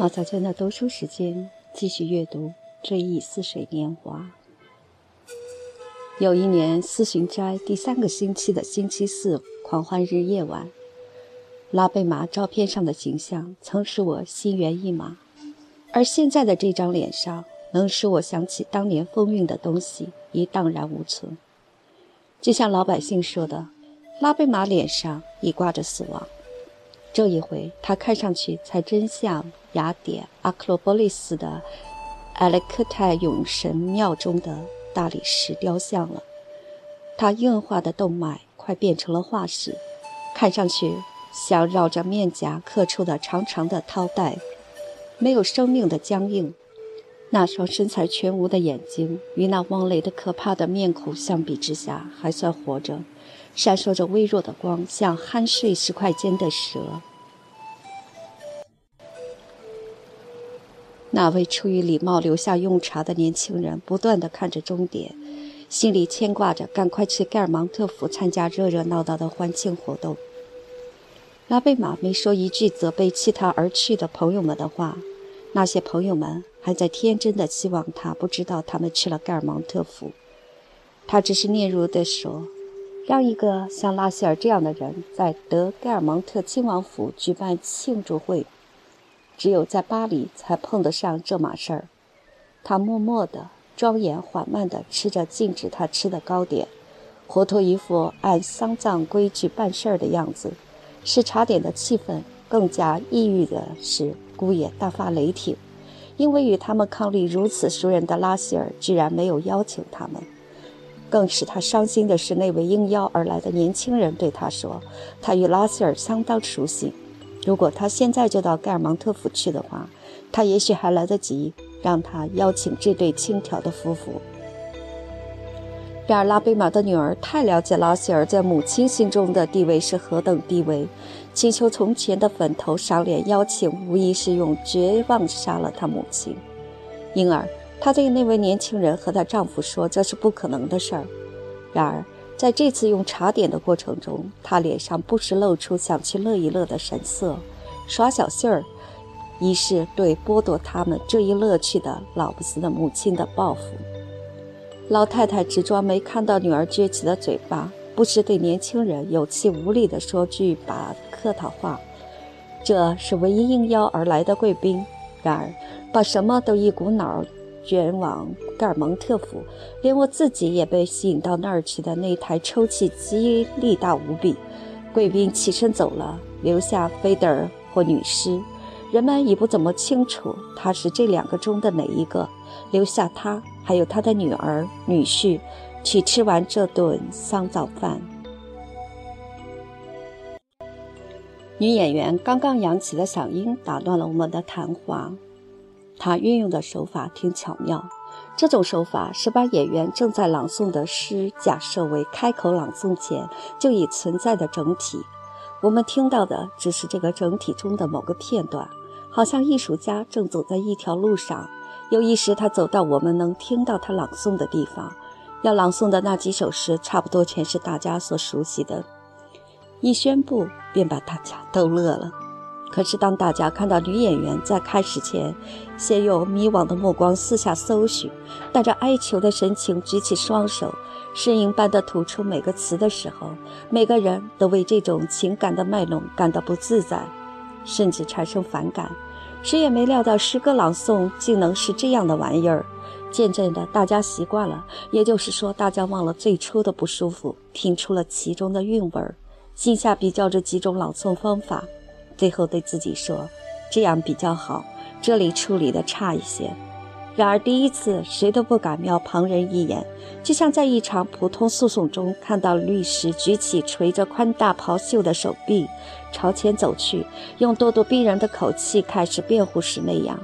毛小娟的读书时间，继续阅读《追忆似水年华》。有一年四旬斋第三个星期的星期四狂欢日夜晚，拉贝玛照片上的形象曾使我心猿意马，而现在的这张脸上，能使我想起当年风韵的东西已荡然无存。就像老百姓说的，拉贝玛脸上已挂着死亡。这一回，他看上去才真像雅典阿克罗波利斯的埃勒克泰永神庙中的大理石雕像了。他硬化的动脉快变成了化石，看上去像绕着面颊刻出的长长的绦带，没有生命的僵硬。那双身材全无的眼睛，与那汪雷的可怕的面孔相比之下，还算活着。闪烁着微弱的光，像酣睡石块间的蛇。那位出于礼貌留下用茶的年轻人，不断地看着终点，心里牵挂着赶快去盖尔芒特府参加热热闹闹的欢庆活动。拉贝玛没说一句责备弃他而去的朋友们的话，那些朋友们还在天真的希望他不知道他们去了盖尔芒特府。他只是嗫嚅地说。让一个像拉希尔这样的人在德盖尔蒙特亲王府举办庆祝会，只有在巴黎才碰得上这码事儿。他默默地、庄严缓慢地吃着禁止他吃的糕点，活脱一副按丧葬规矩办事儿的样子。使茶点的气氛更加抑郁的是，姑爷大发雷霆，因为与他们伉俪如此熟人的拉希尔居然没有邀请他们。更使他伤心的是，那位应邀而来的年轻人对他说：“他与拉塞尔相当熟悉，如果他现在就到盖尔芒特府去的话，他也许还来得及让他邀请这对轻佻的夫妇。”然而，拉贝玛的女儿太了解拉塞尔在母亲心中的地位是何等地位，请求从前的粉头赏脸邀请，无疑是用绝望杀了他母亲，因而。她对那位年轻人和她丈夫说：“这是不可能的事儿。”然而，在这次用茶点的过程中，她脸上不时露出想去乐一乐的神色，耍小性儿，以示对剥夺他们这一乐趣的老不死的母亲的报复。老太太只装没看到女儿撅起的嘴巴，不时对年轻人有气无力地说句把客套话。这是唯一应邀而来的贵宾，然而把什么都一股脑儿。卷往盖尔蒙特府，连我自己也被吸引到那儿去的那台抽气机力大无比。贵宾起身走了，留下菲德尔或女尸。人们已不怎么清楚他是这两个中的哪一个。留下他，还有他的女儿、女婿，去吃完这顿丧早饭。女演员刚刚扬起的嗓音打断了我们的谈话。他运用的手法挺巧妙，这种手法是把演员正在朗诵的诗假设为开口朗诵前就已存在的整体，我们听到的只是这个整体中的某个片段，好像艺术家正走在一条路上，有一时他走到我们能听到他朗诵的地方，要朗诵的那几首诗差不多全是大家所熟悉的，一宣布便把大家逗乐了。可是，当大家看到女演员在开始前，先用迷惘的目光四下搜寻，带着哀求的神情举起双手，呻吟般的吐出每个词的时候，每个人都为这种情感的卖弄感到不自在，甚至产生反感。谁也没料到诗歌朗诵竟能是这样的玩意儿。渐渐的，大家习惯了，也就是说，大家忘了最初的不舒服，听出了其中的韵味儿，心下比较着几种朗诵方法。最后对自己说：“这样比较好，这里处理的差一些。”然而第一次，谁都不敢瞄旁人一眼，就像在一场普通诉讼中看到律师举起垂着宽大袍袖的手臂，朝前走去，用咄咄逼人的口气开始辩护时那样。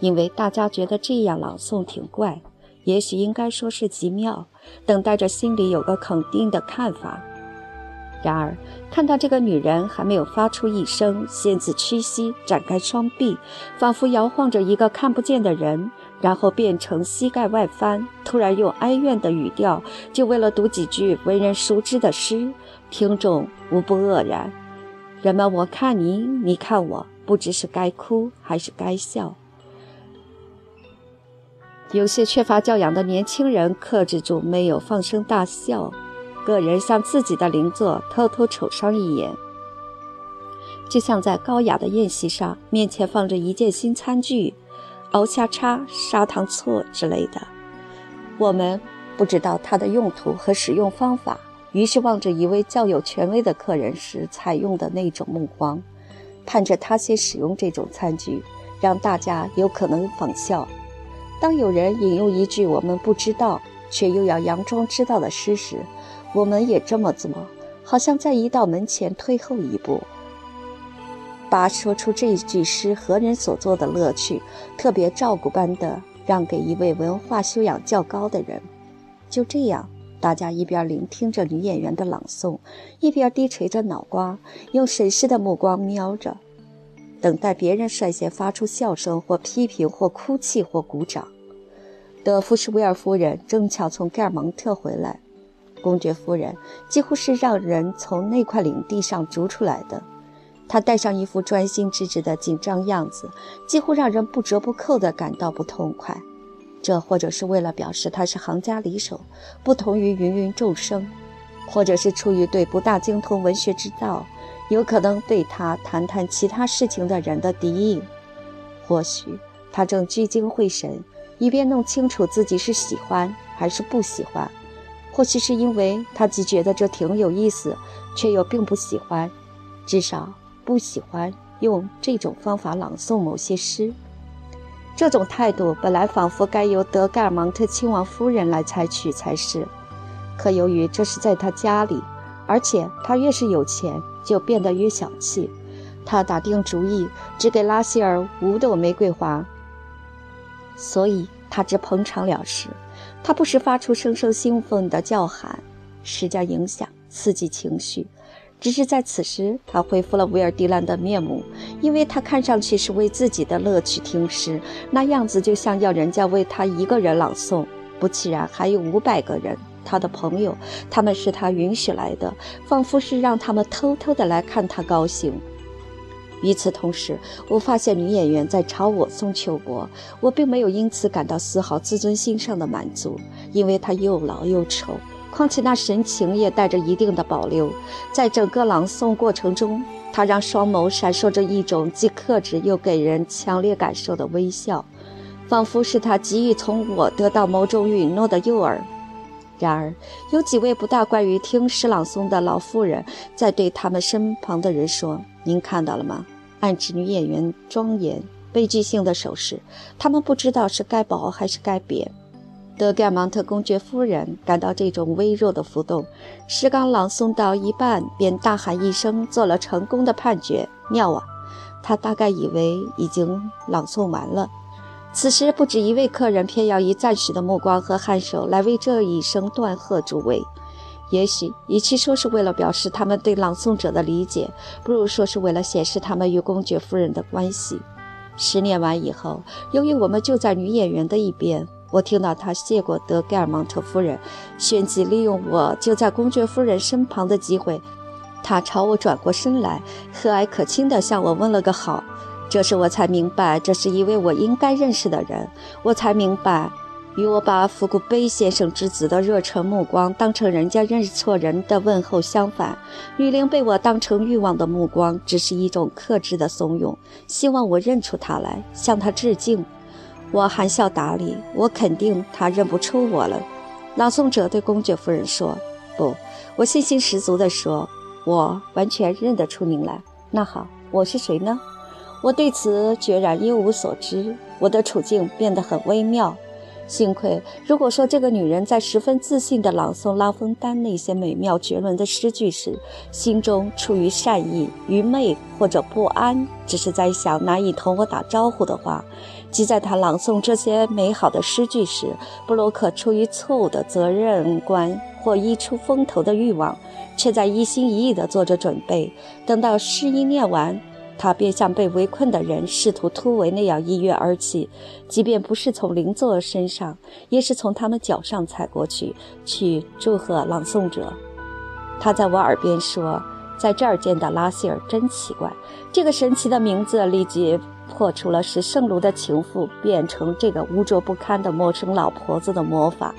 因为大家觉得这样朗诵挺怪，也许应该说是极妙，等待着心里有个肯定的看法。然而，看到这个女人还没有发出一声，先自屈膝，展开双臂，仿佛摇晃着一个看不见的人，然后变成膝盖外翻，突然用哀怨的语调，就为了读几句为人熟知的诗，听众无不愕然。人们我看你，你看我，不知是该哭还是该笑。有些缺乏教养的年轻人克制住没有放声大笑，个人向自己的邻座偷偷瞅上一眼，就像在高雅的宴席上，面前放着一件新餐具，熬虾叉、砂糖醋之类的，我们不知道它的用途和使用方法，于是望着一位较有权威的客人时采用的那种目光，盼着他先使用这种餐具，让大家有可能仿效。当有人引用一句我们不知道却又要佯装知道的诗时，我们也这么做，好像在一道门前退后一步，把说出这句诗何人所作的乐趣，特别照顾般的让给一位文化修养较高的人。就这样，大家一边聆听着女演员的朗诵，一边低垂着脑瓜，用审视的目光瞄着，等待别人率先发出笑声或批评或哭泣或鼓掌。德夫什维尔夫人正巧从盖尔蒙特回来，公爵夫人几乎是让人从那块领地上逐出来的。她戴上一副专心致志的紧张样子，几乎让人不折不扣地感到不痛快。这或者是为了表示她是行家里手，不同于芸芸众生，或者是出于对不大精通文学之道，有可能对他谈谈其他事情的人的敌意。或许他正聚精会神。以便弄清楚自己是喜欢还是不喜欢，或许是因为他既觉得这挺有意思，却又并不喜欢，至少不喜欢用这种方法朗诵某些诗。这种态度本来仿佛该由德盖尔芒特亲王夫人来采取才是，可由于这是在他家里，而且他越是有钱，就变得越小气，他打定主意只给拉希尔五朵玫瑰花。所以他只捧场了事，他不时发出声声兴奋的叫喊，施加影响，刺激情绪。只是在此时，他恢复了维尔迪兰的面目，因为他看上去是为自己的乐趣听诗，那样子就像要人家为他一个人朗诵，不其然还有五百个人，他的朋友，他们是他允许来的，仿佛是让他们偷偷的来看他高兴。与此同时，我发现女演员在朝我送秋波，我并没有因此感到丝毫自尊心上的满足，因为她又老又丑，况且那神情也带着一定的保留。在整个朗诵过程中，她让双眸闪烁着一种既克制又给人强烈感受的微笑，仿佛是她急于从我得到某种允诺的诱饵。然而，有几位不大惯于听诗朗诵的老妇人在对他们身旁的人说：“您看到了吗？”暗指女演员庄严悲剧性的手势，他们不知道是该褒还是该贬。德盖芒特公爵夫人感到这种微弱的浮动，诗刚朗诵到一半，便大喊一声，做了成功的判决：“妙啊！”他大概以为已经朗诵完了。此时，不止一位客人偏要以赞许的目光和颔首来为这一声断喝助威。也许，与其说是为了表示他们对朗诵者的理解，不如说是为了显示他们与公爵夫人的关系。十年完以后，由于我们就在女演员的一边，我听到他谢过德盖尔芒特夫人，旋即利用我就在公爵夫人身旁的机会，他朝我转过身来，和蔼可亲地向我问了个好。这时我才明白，这是一位我应该认识的人。我才明白。与我把福古贝先生之子的热忱目光当成人家认错人的问候相反，女灵被我当成欲望的目光，只是一种克制的怂恿，希望我认出他来，向他致敬。我含笑答礼，我肯定他认不出我了。朗诵者对公爵夫人说：“不，我信心十足地说，我完全认得出您来。那好，我是谁呢？我对此决然一无所知。我的处境变得很微妙。”幸亏，如果说这个女人在十分自信地朗诵拉封丹那些美妙绝伦的诗句时，心中出于善意、愚昧或者不安，只是在想难以同我打招呼的话；即在她朗诵这些美好的诗句时，布洛克出于错误的责任观或一出风头的欲望，却在一心一意地做着准备，等到诗一念完。他便像被围困的人试图突围那样一跃而起，即便不是从邻座身上，也是从他们脚上踩过去，去祝贺朗诵者。他在我耳边说：“在这儿见到拉希尔真奇怪。这个神奇的名字立即破除了使圣卢的情妇变成这个污浊不堪的陌生老婆子的魔法。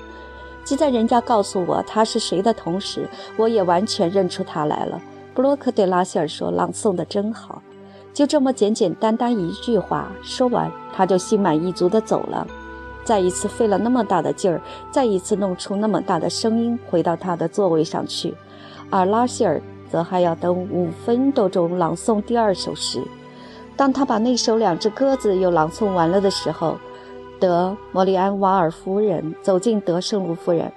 即在人家告诉我他是谁的同时，我也完全认出他来了。布洛克对拉希尔说：“朗诵的真好。”就这么简简单单一句话说完，他就心满意足地走了。再一次费了那么大的劲儿，再一次弄出那么大的声音，回到他的座位上去。而拉希尔则还要等五分多钟朗诵第二首诗。当他把那首《两只鸽子》又朗诵完了的时候，德莫里安瓦尔夫人走进德圣卢夫人。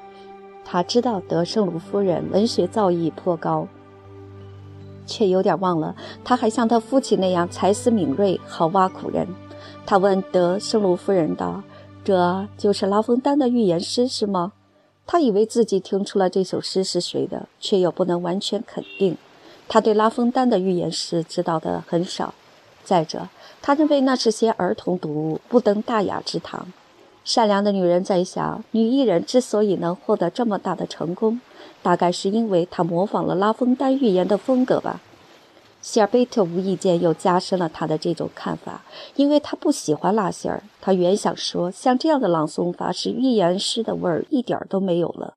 他知道德圣卢夫人文学造诣颇高，却有点忘了他还像他父亲那样才思敏锐，好挖苦人。他问德圣卢夫人道。这就是拉封丹的预言诗是吗？他以为自己听出了这首诗是谁的，却又不能完全肯定。他对拉封丹的预言诗知道的很少。再者，他认为那是些儿童读物，不登大雅之堂。善良的女人在想，女艺人之所以能获得这么大的成功，大概是因为他模仿了拉风丹预言的风格吧。希尔贝特无意间又加深了他的这种看法，因为他不喜欢拉希尔。他原想说，像这样的朗诵法使预言诗的味儿一点都没有了。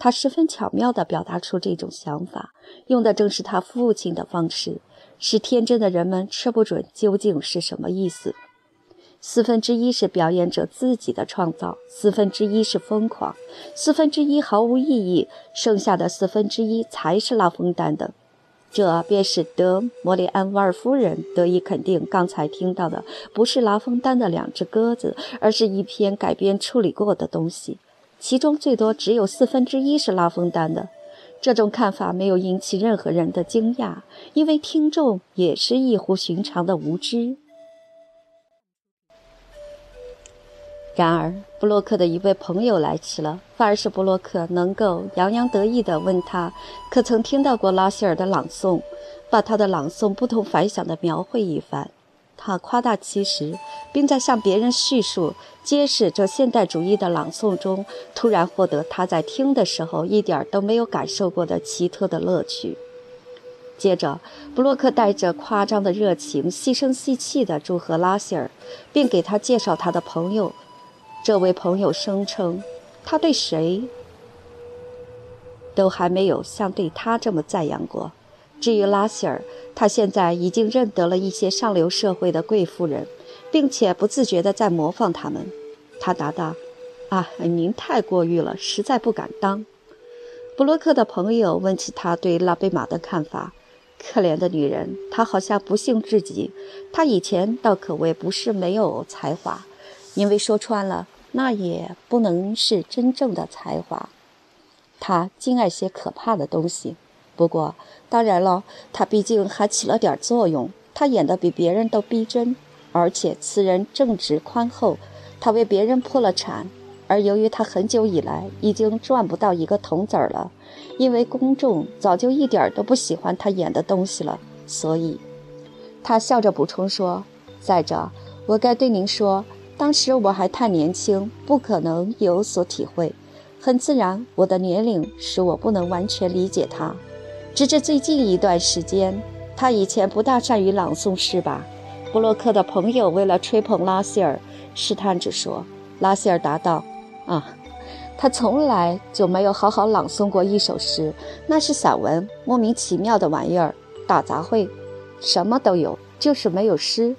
他十分巧妙地表达出这种想法，用的正是他父亲的方式，使天真的人们吃不准究竟是什么意思。四分之一是表演者自己的创造，四分之一是疯狂，四分之一毫无意义，剩下的四分之一才是拉风丹的。这便使得莫里安瓦尔夫人得以肯定，刚才听到的不是拉封丹的两只鸽子，而是一篇改编处理过的东西，其中最多只有四分之一是拉封丹的。这种看法没有引起任何人的惊讶，因为听众也是异乎寻常的无知。然而，布洛克的一位朋友来迟了，反而是布洛克能够洋洋得意地问他，可曾听到过拉希尔的朗诵，把他的朗诵不同凡响地描绘一番。他夸大其词，并在向别人叙述、揭示这现代主义的朗诵中，突然获得他在听的时候一点都没有感受过的奇特的乐趣。接着，布洛克带着夸张的热情，细声细气地祝贺拉希尔，并给他介绍他的朋友。这位朋友声称，他对谁都还没有像对他这么赞扬过。至于拉希尔，他现在已经认得了一些上流社会的贵妇人，并且不自觉地在模仿他们。他答道：“啊，您太过誉了，实在不敢当。”布洛克的朋友问起他对拉贝玛的看法。可怜的女人，她好像不幸至极。她以前倒可谓不是没有才华。因为说穿了，那也不能是真正的才华。他竟爱些可怕的东西。不过，当然了，他毕竟还起了点作用。他演得比别人都逼真，而且此人正直宽厚。他为别人破了产，而由于他很久以来已经赚不到一个铜子儿了，因为公众早就一点都不喜欢他演的东西了，所以，他笑着补充说：“再者，我该对您说。”当时我还太年轻，不可能有所体会。很自然，我的年龄使我不能完全理解他。直至最近一段时间，他以前不大善于朗诵诗吧？布洛克的朋友为了吹捧拉希尔，试探着说。拉希尔答道：“啊，他从来就没有好好朗诵过一首诗，那是散文，莫名其妙的玩意儿，打杂烩，什么都有，就是没有诗。”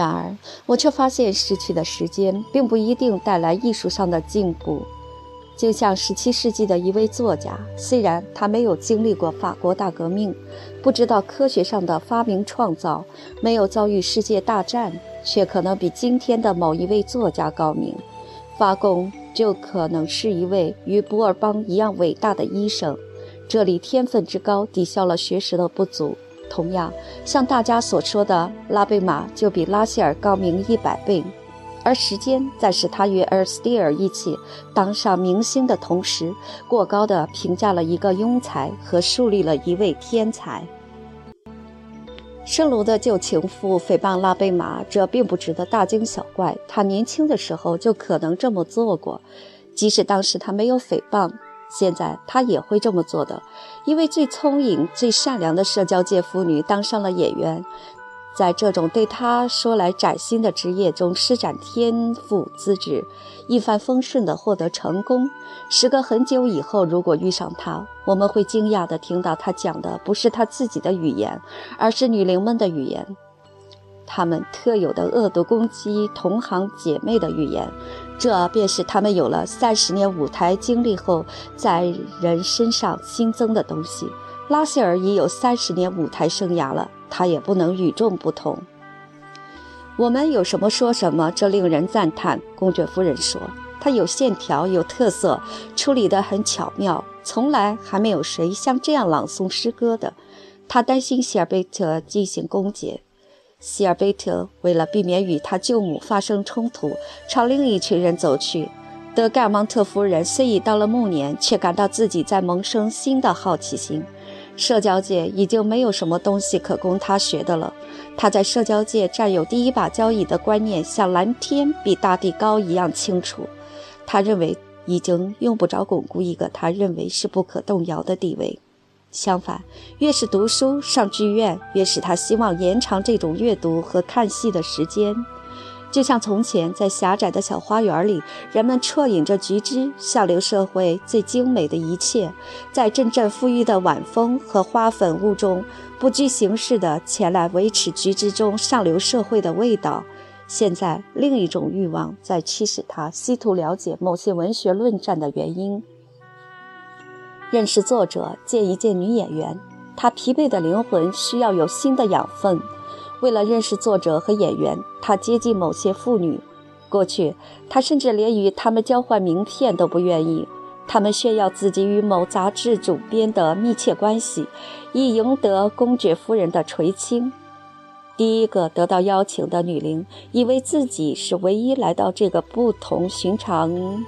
然而，我却发现失去的时间并不一定带来艺术上的进步。就像17世纪的一位作家，虽然他没有经历过法国大革命，不知道科学上的发明创造，没有遭遇世界大战，却可能比今天的某一位作家高明。发功就可能是一位与博尔邦一样伟大的医生。这里天分之高抵消了学识的不足。同样，像大家所说的，拉贝玛就比拉希尔高明一百倍，而时间在使他与尔斯蒂尔一起当上明星的同时，过高的评价了一个庸才和树立了一位天才。圣卢的旧情妇诽谤拉贝玛，这并不值得大惊小怪。他年轻的时候就可能这么做过，即使当时他没有诽谤。现在他也会这么做的。一位最聪颖、最善良的社交界妇女当上了演员，在这种对他说来崭新的职业中施展天赋资质，一帆风顺地获得成功。时隔很久以后，如果遇上他，我们会惊讶地听到他讲的不是他自己的语言，而是女灵们的语言。他们特有的恶毒攻击同行姐妹的语言，这便是他们有了三十年舞台经历后在人身上新增的东西。拉塞尔已有三十年舞台生涯了，他也不能与众不同。我们有什么说什么，这令人赞叹。公爵夫人说：“他有线条，有特色，处理得很巧妙，从来还没有谁像这样朗诵诗歌的。”他担心希尔贝特进行攻讦。希尔贝特为了避免与他舅母发生冲突，朝另一群人走去。德盖尔芒特夫人虽已到了暮年，却感到自己在萌生新的好奇心。社交界已经没有什么东西可供他学的了。他在社交界占有第一把交椅的观念，像蓝天比大地高一样清楚。他认为已经用不着巩固一个他认为是不可动摇的地位。相反，越是读书、上剧院，越是他希望延长这种阅读和看戏的时间。就像从前在狭窄的小花园里，人们啜饮着橘汁，上流社会最精美的一切，在阵阵馥郁的晚风和花粉雾中，不拘形式地前来维持橘汁中上流社会的味道。现在，另一种欲望在驱使他，试图了解某些文学论战的原因。认识作者，见一见女演员。他疲惫的灵魂需要有新的养分。为了认识作者和演员，他接近某些妇女。过去，他甚至连与他们交换名片都不愿意。他们炫耀自己与某杂志主编的密切关系，以赢得公爵夫人的垂青。第一个得到邀请的女伶，以为自己是唯一来到这个不同寻常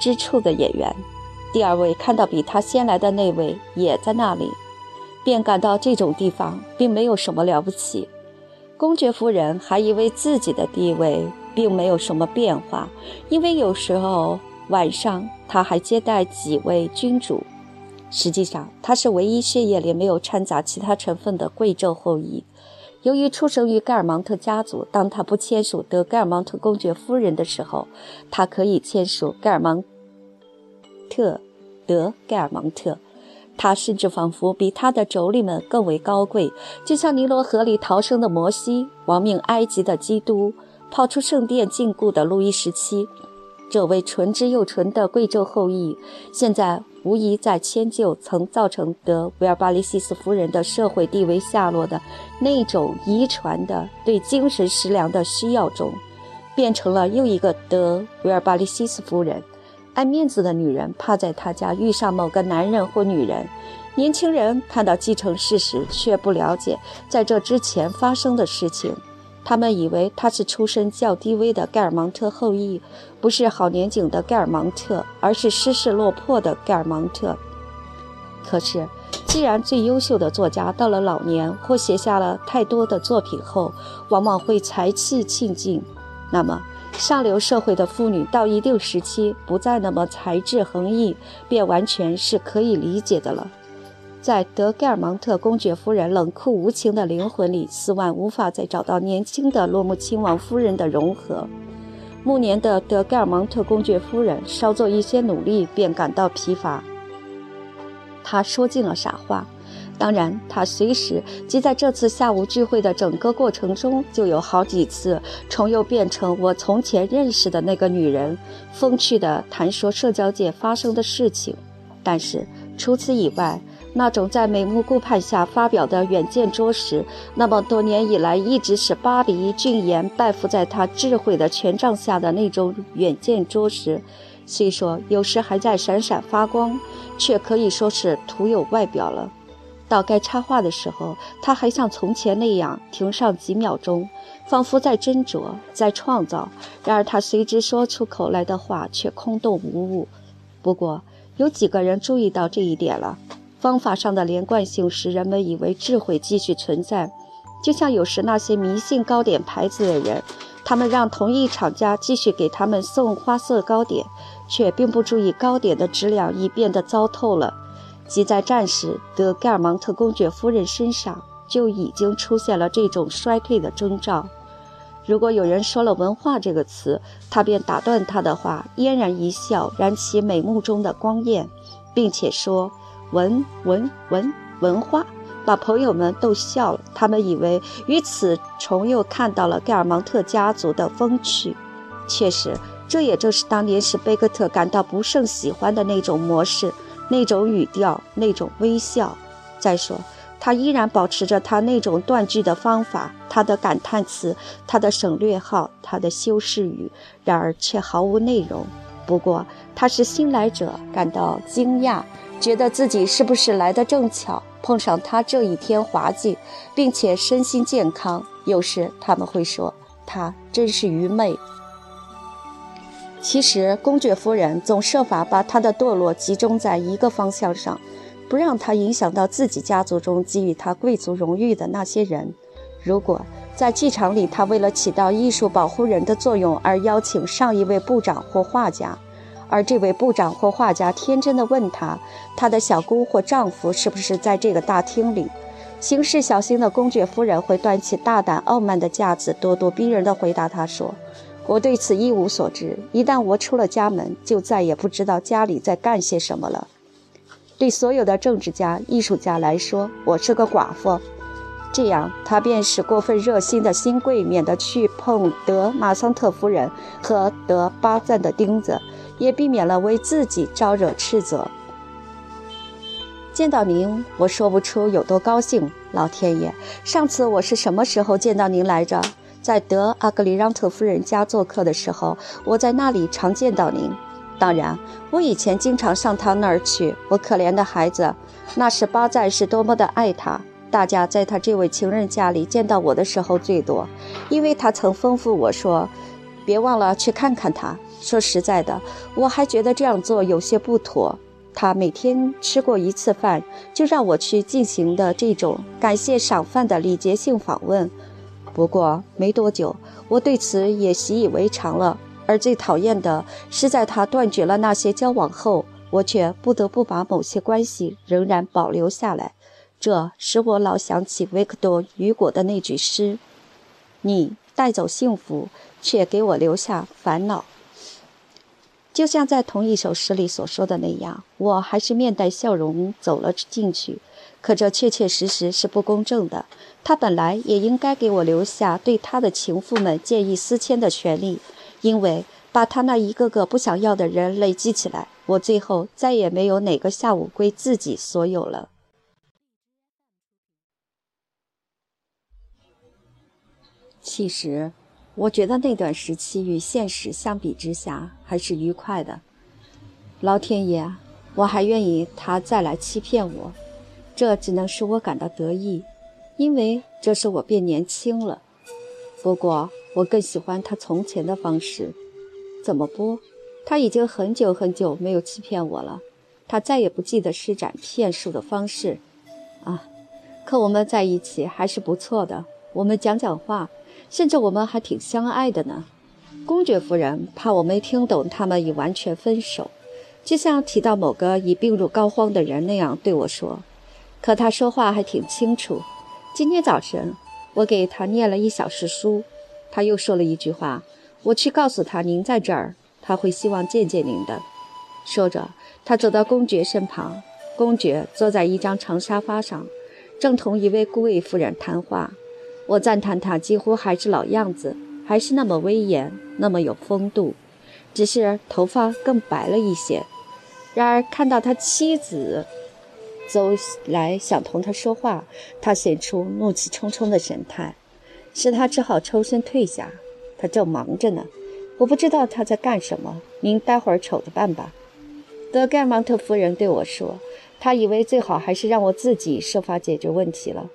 之处的演员。第二位看到比他先来的那位也在那里，便感到这种地方并没有什么了不起。公爵夫人还以为自己的地位并没有什么变化，因为有时候晚上他还接待几位君主。实际上，他是唯一血液里没有掺杂其他成分的贵胄后裔。由于出生于盖尔芒特家族，当他不签署德盖尔芒特公爵夫人的时候，他可以签署盖尔芒特。德盖尔芒特，他甚至仿佛比他的妯娌们更为高贵，就像尼罗河里逃生的摩西，亡命埃及的基督，跑出圣殿禁锢的路易十七。这位纯之又纯的贵胄后裔，现在无疑在迁就曾造成德维尔巴利西斯夫人的社会地位下落的那种遗传的对精神食粮的需要中，变成了又一个德维尔巴利西斯夫人。爱面子的女人怕在他家遇上某个男人或女人。年轻人看到继承事实，却不了解在这之前发生的事情。他们以为他是出身较低微的盖尔芒特后裔，不是好年景的盖尔芒特，而是失势落魄的盖尔芒特。可是，既然最优秀的作家到了老年或写下了太多的作品后，往往会才气尽尽，那么。上流社会的妇女到一定时期不再那么才智横溢，便完全是可以理解的了。在德盖尔芒特公爵夫人冷酷无情的灵魂里，斯万无法再找到年轻的洛木亲王夫人的融合。暮年的德盖尔芒特公爵夫人稍做一些努力，便感到疲乏。他说尽了傻话。当然，他随时即在这次下午聚会的整个过程中，就有好几次重又变成我从前认识的那个女人，风趣地谈说社交界发生的事情。但是除此以外，那种在美目顾盼下发表的远见卓识，那么多年以来一直使巴黎俊颜拜服在他智慧的权杖下的那种远见卓识，虽说有时还在闪闪发光，却可以说是徒有外表了。到该插话的时候，他还像从前那样停上几秒钟，仿佛在斟酌，在创造。然而他随之说出口来的话却空洞无物。不过有几个人注意到这一点了。方法上的连贯性使人们以为智慧继续存在，就像有时那些迷信糕点牌子的人，他们让同一厂家继续给他们送花色糕点，却并不注意糕点的质量已变得糟透了。即在战时，德盖尔芒特公爵夫人身上就已经出现了这种衰退的征兆。如果有人说了“文化”这个词，他便打断他的话，嫣然一笑，燃起美目中的光焰，并且说：“文文文文化。”把朋友们逗笑了。他们以为于此重又看到了盖尔芒特家族的风趣。确实，这也正是当年使贝克特感到不甚喜欢的那种模式、那种语调、那种微笑。再说，他依然保持着他那种断句的方法，他的感叹词，他的省略号，他的修饰语，然而却毫无内容。不过，他是新来者感到惊讶，觉得自己是不是来得正巧。碰上他这一天滑稽，并且身心健康。有时他们会说他真是愚昧。其实公爵夫人总设法把他的堕落集中在一个方向上，不让他影响到自己家族中给予他贵族荣誉的那些人。如果在剧场里，他为了起到艺术保护人的作用而邀请上一位部长或画家。而这位部长或画家天真地问他：“他的小姑或丈夫是不是在这个大厅里？”行事小心的公爵夫人会端起大胆傲慢的架子，咄咄逼人地回答他说：“我对此一无所知。一旦我出了家门，就再也不知道家里在干些什么了。”对所有的政治家、艺术家来说，我是个寡妇。这样，他便使过分热心的新贵免得去碰德马桑特夫人和德巴赞的钉子。也避免了为自己招惹斥责。见到您，我说不出有多高兴。老天爷，上次我是什么时候见到您来着？在德阿格里让特夫人家做客的时候，我在那里常见到您。当然，我以前经常上他那儿去。我可怜的孩子，那时巴赞是多么的爱他。大家在他这位情人家里见到我的时候最多，因为他曾吩咐我说：“别忘了去看看他。”说实在的，我还觉得这样做有些不妥。他每天吃过一次饭，就让我去进行的这种感谢赏饭的礼节性访问。不过没多久，我对此也习以为常了。而最讨厌的是，在他断绝了那些交往后，我却不得不把某些关系仍然保留下来。这使我老想起维克多·雨果的那句诗：“你带走幸福，却给我留下烦恼。”就像在同一首诗里所说的那样，我还是面带笑容走了进去。可这确确实实是不公正的。他本来也应该给我留下对他的情妇们见异思迁的权利，因为把他那一个个不想要的人累积起来，我最后再也没有哪个下午归自己所有了。其实。我觉得那段时期与现实相比之下还是愉快的。老天爷，我还愿意他再来欺骗我，这只能使我感到得意，因为这是我变年轻了。不过我更喜欢他从前的方式。怎么不？他已经很久很久没有欺骗我了，他再也不记得施展骗术的方式。啊，可我们在一起还是不错的。我们讲讲话。甚至我们还挺相爱的呢。公爵夫人怕我没听懂，他们已完全分手，就像提到某个已病入膏肓的人那样对我说。可他说话还挺清楚。今天早晨，我给他念了一小时书，他又说了一句话。我去告诉他您在这儿，他会希望见见您的。说着，他走到公爵身旁。公爵坐在一张长沙发上，正同一位顾卫夫人谈话。我赞叹他几乎还是老样子，还是那么威严，那么有风度，只是头发更白了一些。然而看到他妻子走来想同他说话，他显出怒气冲冲的神态，使他只好抽身退下。他正忙着呢，我不知道他在干什么。您待会儿瞅着办吧。德盖芒特夫人对我说，他以为最好还是让我自己设法解决问题了。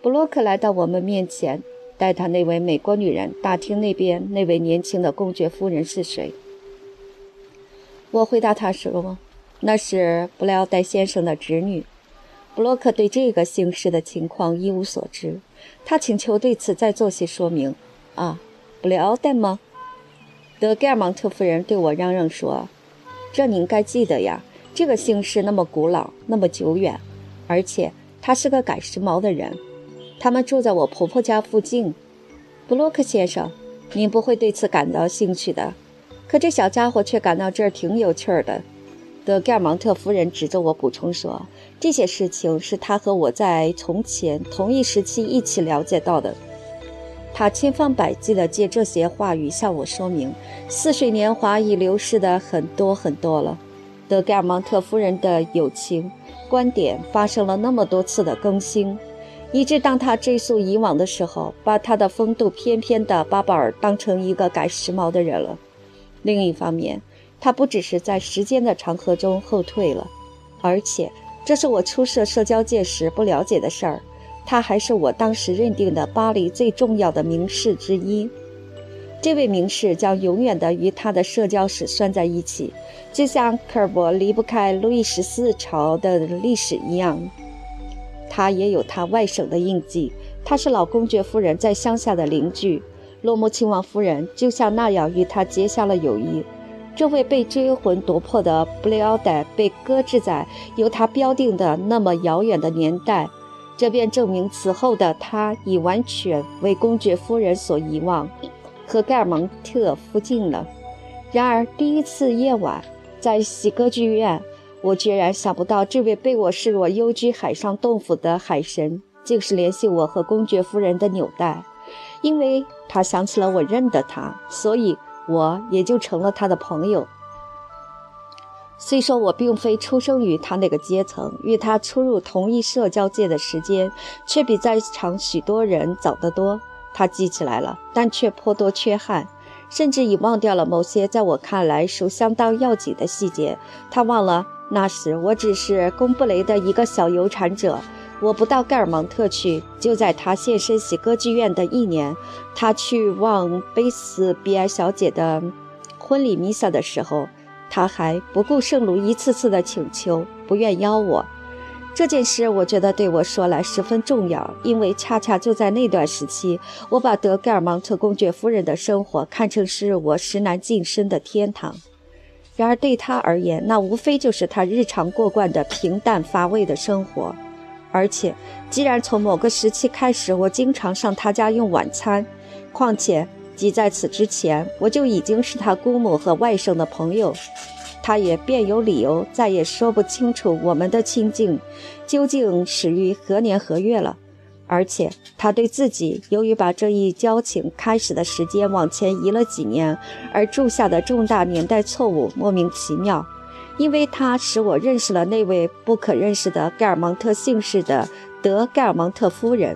布洛克来到我们面前，带他那位美国女人打听那边那位年轻的公爵夫人是谁。我回答他说：“那是布莱奥戴先生的侄女。”布洛克对这个姓氏的情况一无所知，他请求对此再做些说明。啊，布莱奥戴吗？德盖尔芒特夫人对我嚷嚷说：“这你应该记得呀。这个姓氏那么古老，那么久远，而且他是个赶时髦的人。他们住在我婆婆家附近。布洛克先生，您不会对此感到兴趣的。可这小家伙却感到这儿挺有趣的。德盖尔芒特夫人指着我补充说：“这些事情是他和我在从前同一时期一起了解到的。”他千方百计地借这些话语向我说明，似水年华已流逝的很多很多了。德盖尔芒特夫人的友情观点发生了那么多次的更新，以致当他追溯以往的时候，把他的风度翩翩的巴巴尔当成一个赶时髦的人了。另一方面，他不只是在时间的长河中后退了，而且这是我初涉社交界时不了解的事儿。他还是我当时认定的巴黎最重要的名士之一。这位名士将永远的与他的社交史拴在一起，就像科尔伯离不开路易十四朝的历史一样。他也有他外省的印记。他是老公爵夫人在乡下的邻居，洛姆亲王夫人就像那样与他结下了友谊。这位被追魂夺魄的布雷奥代被搁置在由他标定的那么遥远的年代。这便证明此后的他已完全为公爵夫人所遗忘，和盖尔蒙特附近了。然而，第一次夜晚在喜歌剧院，我居然想不到这位被我视若幽居海上洞府的海神，竟是联系我和公爵夫人的纽带。因为他想起了我认得他，所以我也就成了他的朋友。虽说我并非出生于他那个阶层，与他出入同一社交界的时间却比在场许多人早得多。他记起来了，但却颇多缺憾，甚至已忘掉了某些在我看来属相当要紧的细节。他忘了那时我只是贡布雷的一个小游产者，我不到盖尔蒙特去。就在他现身喜歌剧院的一年，他去望贝斯比埃小姐的婚礼弥撒的时候。他还不顾圣卢一次次的请求，不愿邀我。这件事我觉得对我说来十分重要，因为恰恰就在那段时期，我把德盖尔芒特公爵夫人的生活看成是我时难晋升的天堂。然而对他而言，那无非就是他日常过惯的平淡乏味的生活。而且，既然从某个时期开始，我经常上他家用晚餐，况且。即在此之前，我就已经是他姑母和外甥的朋友，他也便有理由再也说不清楚我们的亲近究竟始于何年何月了。而且他对自己由于把这一交情开始的时间往前移了几年而铸下的重大年代错误莫名其妙，因为他使我认识了那位不可认识的盖尔蒙特姓氏的德盖尔蒙特夫人。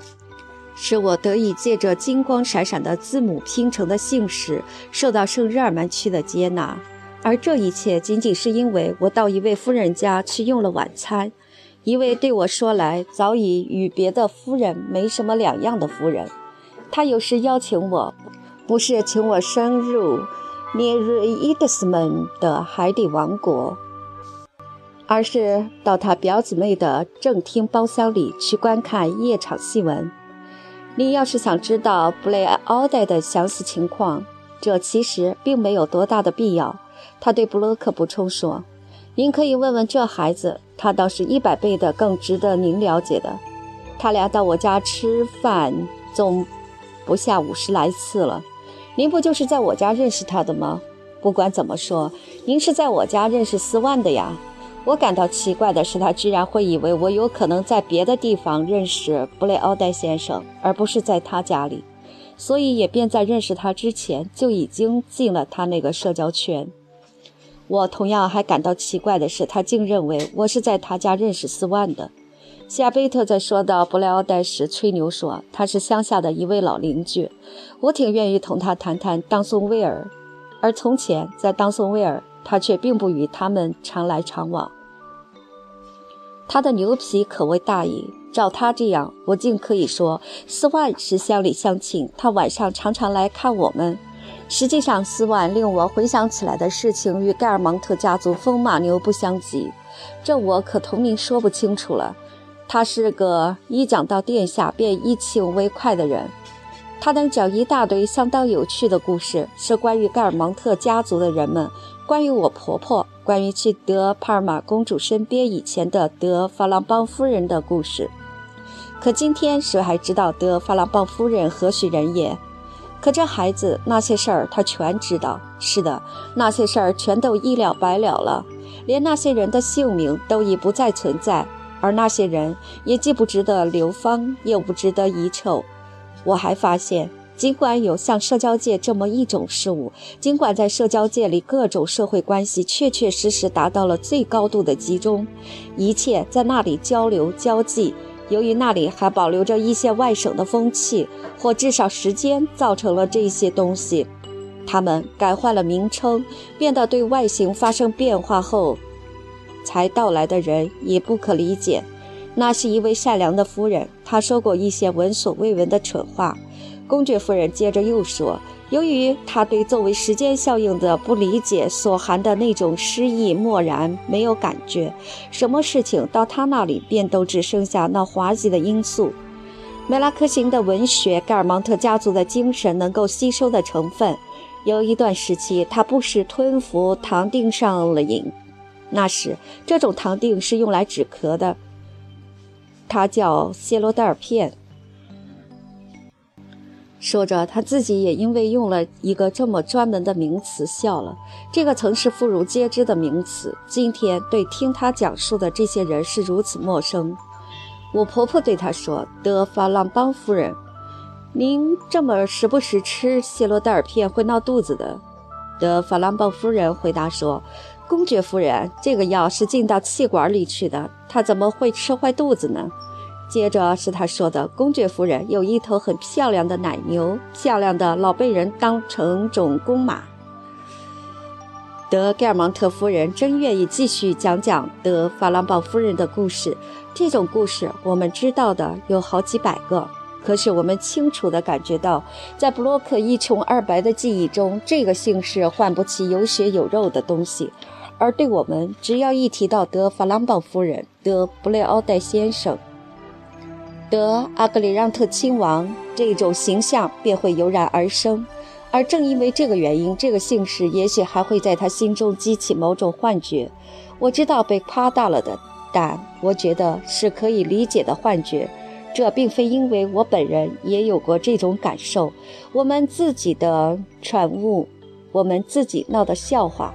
使我得以借着金光闪闪的字母拼成的姓氏，受到圣日耳曼区的接纳。而这一切仅仅是因为我到一位夫人家去用了晚餐，一位对我说来早已与别的夫人没什么两样的夫人。她有时邀请我，不是请我深入涅瑞伊德斯门的海底王国，而是到他表姊妹的正厅包厢里去观看夜场戏文。你要是想知道布雷奥黛的详细情况，这其实并没有多大的必要。他对布洛克补充说：“您可以问问这孩子，他倒是一百倍的更值得您了解的。他俩到我家吃饭总不下五十来次了。您不就是在我家认识他的吗？不管怎么说，您是在我家认识斯万的呀。”我感到奇怪的是，他居然会以为我有可能在别的地方认识布雷奥黛先生，而不是在他家里，所以也便在认识他之前就已经进了他那个社交圈。我同样还感到奇怪的是，他竟认为我是在他家认识斯万的。夏贝特在说到布莱奥黛时吹牛说他是乡下的一位老邻居，我挺愿意同他谈谈当松威尔，而从前在当松威尔。他却并不与他们常来常往。他的牛皮可谓大矣。照他这样，我竟可以说斯万是乡里乡亲。他晚上常常来看我们。实际上，斯万令我回想起来的事情与盖尔蒙特家族风马牛不相及，这我可同您说不清楚了。他是个一讲到殿下便一气为快的人。他能讲一大堆相当有趣的故事，是关于盖尔蒙特家族的人们，关于我婆婆，关于去德帕尔玛公主身边以前的德法朗邦夫人的故事。可今天谁还知道德法朗邦夫人何许人也？可这孩子那些事儿他全知道。是的，那些事儿全都一了百了了，连那些人的姓名都已不再存在，而那些人也既不值得流芳，又不值得遗臭。我还发现，尽管有像社交界这么一种事物，尽管在社交界里各种社会关系确确实实达到了最高度的集中，一切在那里交流交际。由于那里还保留着一些外省的风气，或至少时间造成了这些东西，他们改换了名称，变得对外形发生变化后才到来的人也不可理解。那是一位善良的夫人，她说过一些闻所未闻的蠢话。公爵夫人接着又说：“由于她对作为时间效应的不理解所含的那种诗意漠然没有感觉，什么事情到她那里便都只剩下那滑稽的因素。梅拉克型的文学，盖尔芒特家族的精神能够吸收的成分。有一段时期，他不时吞服糖锭上了瘾，那时这种糖锭是用来止咳的。”他叫谢罗戴尔片。说着，他自己也因为用了一个这么专门的名词笑了。这个曾是妇孺皆知的名词，今天对听他讲述的这些人是如此陌生。我婆婆对他说：“德法朗邦夫人，您这么时不时吃谢罗戴尔片会闹肚子的。”德法朗邦夫人回答说。公爵夫人，这个药是进到气管里去的，他怎么会吃坏肚子呢？接着是他说的：“公爵夫人有一头很漂亮的奶牛，漂亮的老被人当成种公马。”德盖尔芒特夫人真愿意继续讲讲德法朗堡夫人的故事。这种故事我们知道的有好几百个。可是我们清楚地感觉到，在布洛克一穷二白的记忆中，这个姓氏换不起有血有肉的东西。而对我们，只要一提到德法朗堡夫人、德布雷奥戴先生、德阿格里让特亲王这种形象，便会油然而生。而正因为这个原因，这个姓氏也许还会在他心中激起某种幻觉。我知道被夸大了的，但我觉得是可以理解的幻觉。这并非因为我本人也有过这种感受，我们自己的产物，我们自己闹的笑话，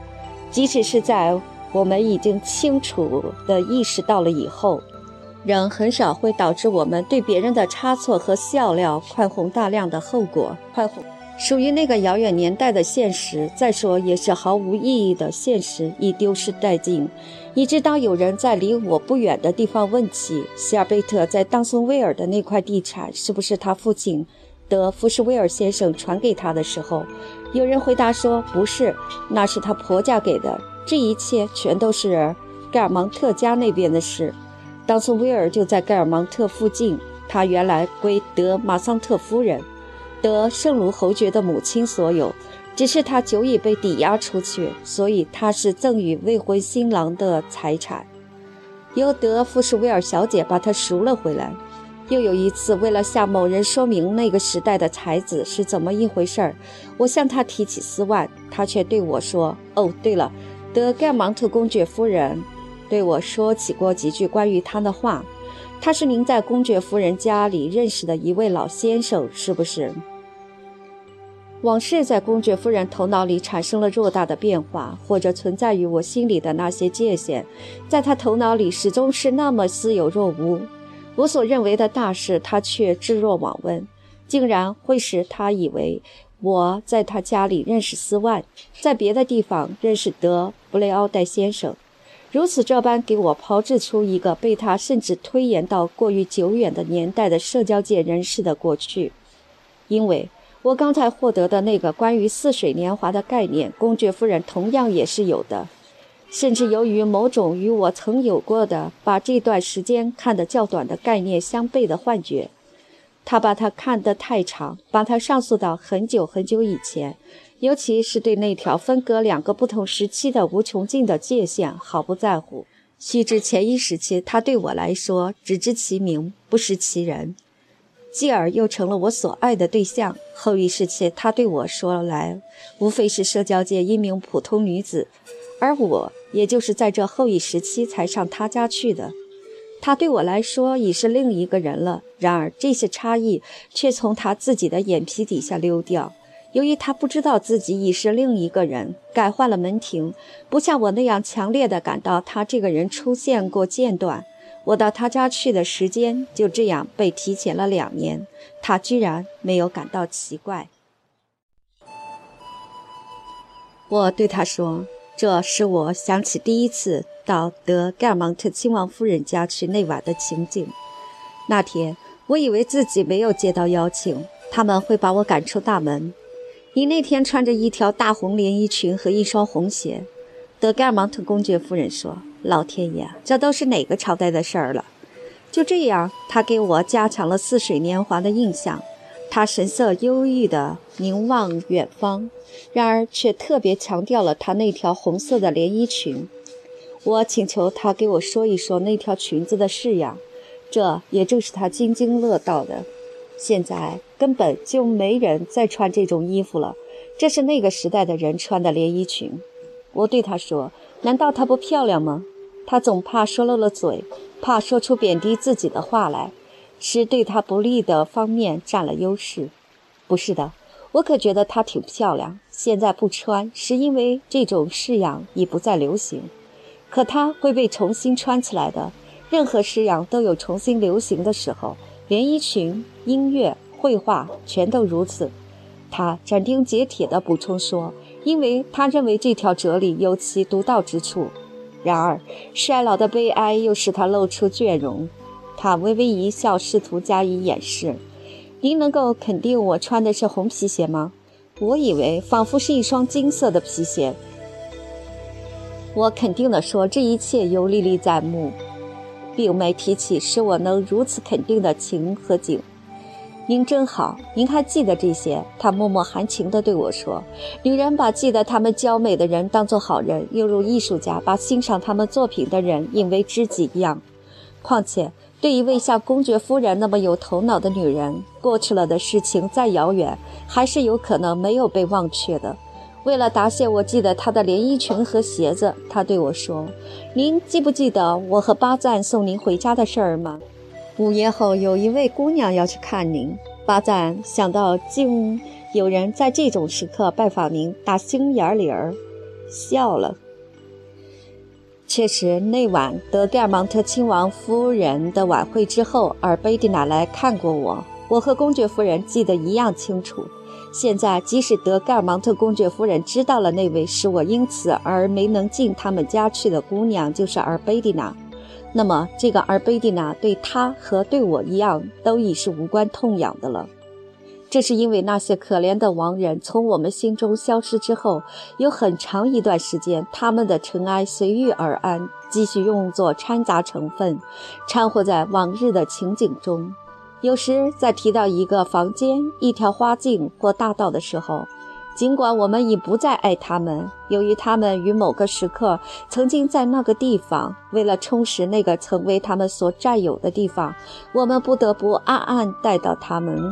即使是在我们已经清楚的意识到了以后，仍很少会导致我们对别人的差错和笑料宽宏大量的后果。宽宏。属于那个遥远年代的现实，再说也是毫无意义的现实，已丢失殆尽。以致当有人在离我不远的地方问起希尔贝特在当松威尔的那块地产是不是他父亲德福士威尔先生传给他的时候，有人回答说不是，那是他婆家给的。这一切全都是盖尔芒特家那边的事。当初威尔就在盖尔芒特附近，他原来归德马桑特夫人。德圣卢侯爵的母亲所有，只是他久已被抵押出去，所以他是赠与未婚新郎的财产，由德福士威尔小姐把他赎了回来。又有一次，为了向某人说明那个时代的才子是怎么一回事儿，我向他提起斯万，他却对我说：“哦，对了，德盖芒特公爵夫人对我说起过几句关于他的话。”他是您在公爵夫人家里认识的一位老先生，是不是？往事在公爵夫人头脑里产生了偌大的变化，或者存在于我心里的那些界限，在他头脑里始终是那么似有若无。我所认为的大事，他却置若罔闻，竟然会使他以为我在他家里认识斯万，在别的地方认识德布雷奥戴先生。如此这般给我炮制出一个被他甚至推延到过于久远的年代的社交界人士的过去，因为我刚才获得的那个关于似水年华的概念，公爵夫人同样也是有的，甚至由于某种与我曾有过的把这段时间看得较短的概念相悖的幻觉，他把它看得太长，把它上溯到很久很久以前。尤其是对那条分隔两个不同时期的无穷尽的界限毫不在乎。须知前一时期，他对我来说只知其名，不识其人。继而又成了我所爱的对象。后一时期，他对我说来，无非是社交界一名普通女子，而我也就是在这后一时期才上他家去的。他对我来说已是另一个人了。然而这些差异却从他自己的眼皮底下溜掉。由于他不知道自己已是另一个人，改换了门庭，不像我那样强烈的感到他这个人出现过间断。我到他家去的时间就这样被提前了两年，他居然没有感到奇怪。我对他说：“这使我想起第一次到德盖尔蒙特亲王夫人家去那晚的情景。那天我以为自己没有接到邀请，他们会把我赶出大门。你那天穿着一条大红连衣裙和一双红鞋。”德盖尔蒙特公爵夫人说。老天爷，这都是哪个朝代的事儿了？就这样，他给我加强了似水年华的印象。他神色忧郁地凝望远方，然而却特别强调了他那条红色的连衣裙。我请求他给我说一说那条裙子的式样，这也正是他津津乐道的。现在根本就没人再穿这种衣服了，这是那个时代的人穿的连衣裙。我对他说：“难道她不漂亮吗？”他总怕说漏了嘴，怕说出贬低自己的话来，是对他不利的方面占了优势。不是的，我可觉得她挺漂亮。现在不穿，是因为这种式样已不再流行。可它会被重新穿起来的。任何式样都有重新流行的时候，连衣裙、音乐、绘画全都如此。他斩钉截铁地补充说，因为他认为这条哲理有其独到之处。然而，衰老的悲哀又使他露出倦容。他微微一笑，试图加以掩饰。您能够肯定我穿的是红皮鞋吗？我以为仿佛是一双金色的皮鞋。我肯定地说，这一切犹历历在目，并没提起使我能如此肯定的情和景。您真好，您还记得这些？他默默含情地对我说：“女人把记得她们娇美的人当作好人，犹如艺术家把欣赏他们作品的人引为知己一样。况且，对一位像公爵夫人那么有头脑的女人，过去了的事情再遥远，还是有可能没有被忘却的。为了答谢我记得她的连衣裙和鞋子，她对我说：‘您记不记得我和巴赞送您回家的事儿吗？’”午夜后，有一位姑娘要去看您。巴赞想到竟有人在这种时刻拜访您，打心眼里儿笑了。确实，那晚德盖尔芒特亲王夫人的晚会之后，尔贝蒂娜来看过我。我和公爵夫人记得一样清楚。现在，即使德盖尔芒特公爵夫人知道了那位使我因此而没能进他们家去的姑娘就是尔贝蒂娜。那么，这个尔贝蒂娜对他和对我一样，都已是无关痛痒的了。这是因为那些可怜的亡人从我们心中消失之后，有很长一段时间，他们的尘埃随遇而安，继续用作掺杂成分，掺和在往日的情景中。有时在提到一个房间、一条花径或大道的时候。尽管我们已不再爱他们，由于他们于某个时刻曾经在那个地方，为了充实那个曾为他们所占有的地方，我们不得不暗暗带到他们。